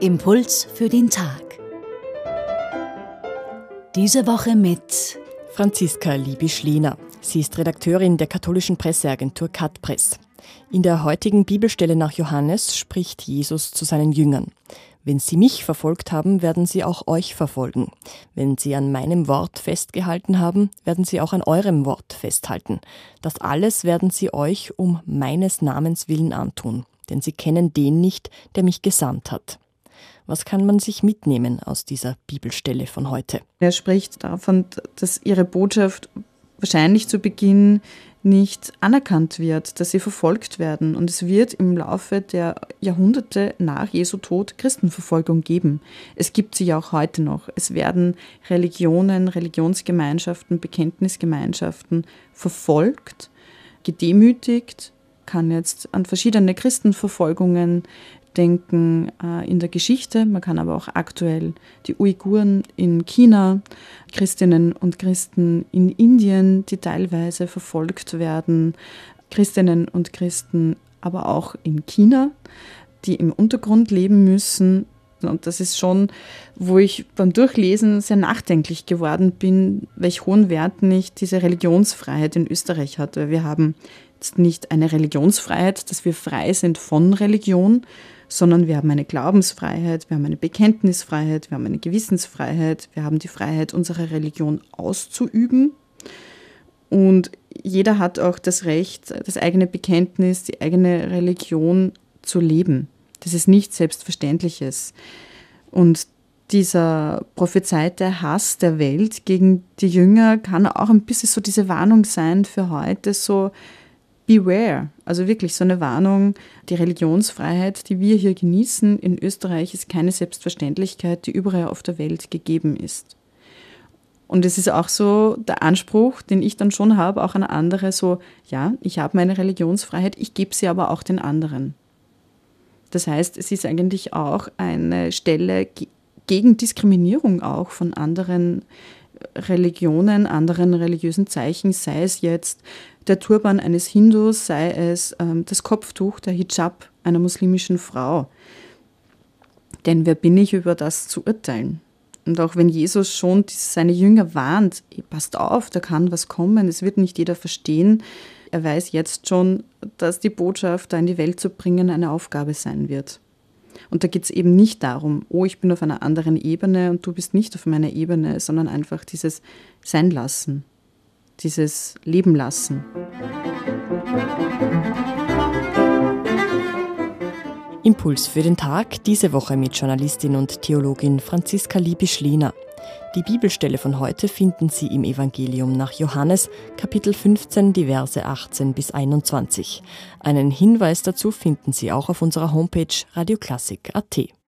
Impuls für den Tag. Diese Woche mit Franziska Liebisch-Lehner. Sie ist Redakteurin der katholischen Presseagentur Katpress. In der heutigen Bibelstelle nach Johannes spricht Jesus zu seinen Jüngern. Wenn Sie mich verfolgt haben, werden Sie auch euch verfolgen. Wenn Sie an meinem Wort festgehalten haben, werden Sie auch an eurem Wort festhalten. Das alles werden Sie euch um meines Namens willen antun, denn Sie kennen den nicht, der mich gesandt hat. Was kann man sich mitnehmen aus dieser Bibelstelle von heute? Er spricht davon, dass ihre Botschaft wahrscheinlich zu Beginn nicht anerkannt wird, dass sie verfolgt werden. Und es wird im Laufe der Jahrhunderte nach Jesu Tod Christenverfolgung geben. Es gibt sie ja auch heute noch. Es werden Religionen, Religionsgemeinschaften, Bekenntnisgemeinschaften verfolgt, gedemütigt, kann jetzt an verschiedene Christenverfolgungen denken äh, in der Geschichte, man kann aber auch aktuell die Uiguren in China, Christinnen und Christen in Indien, die teilweise verfolgt werden, Christinnen und Christen aber auch in China, die im Untergrund leben müssen. Und das ist schon, wo ich beim Durchlesen sehr nachdenklich geworden bin, welch hohen Wert nicht diese Religionsfreiheit in Österreich hat. Weil wir haben jetzt nicht eine Religionsfreiheit, dass wir frei sind von Religion, sondern wir haben eine Glaubensfreiheit, wir haben eine Bekenntnisfreiheit, wir haben eine Gewissensfreiheit, wir haben die Freiheit, unsere Religion auszuüben. Und jeder hat auch das Recht, das eigene Bekenntnis, die eigene Religion zu leben. Das ist nichts Selbstverständliches. Und dieser prophezeite Hass der Welt gegen die Jünger kann auch ein bisschen so diese Warnung sein für heute, so beware. Also wirklich so eine Warnung, die Religionsfreiheit, die wir hier genießen in Österreich, ist keine Selbstverständlichkeit, die überall auf der Welt gegeben ist. Und es ist auch so der Anspruch, den ich dann schon habe, auch an andere, so, ja, ich habe meine Religionsfreiheit, ich gebe sie aber auch den anderen. Das heißt, es ist eigentlich auch eine Stelle gegen Diskriminierung auch von anderen Religionen, anderen religiösen Zeichen, sei es jetzt der Turban eines Hindus, sei es ähm, das Kopftuch, der Hijab einer muslimischen Frau. Denn wer bin ich, über das zu urteilen? Und auch wenn Jesus schon seine Jünger warnt, passt auf, da kann was kommen, es wird nicht jeder verstehen. Er weiß jetzt schon, dass die Botschaft da in die Welt zu bringen eine Aufgabe sein wird. Und da geht es eben nicht darum, oh, ich bin auf einer anderen Ebene und du bist nicht auf meiner Ebene, sondern einfach dieses Sein lassen, dieses Leben lassen. Impuls für den Tag diese Woche mit Journalistin und Theologin Franziska Liebisch-Lehner. Die Bibelstelle von heute finden Sie im Evangelium nach Johannes, Kapitel 15, die Verse 18 bis 21. Einen Hinweis dazu finden Sie auch auf unserer Homepage radioklassik.at.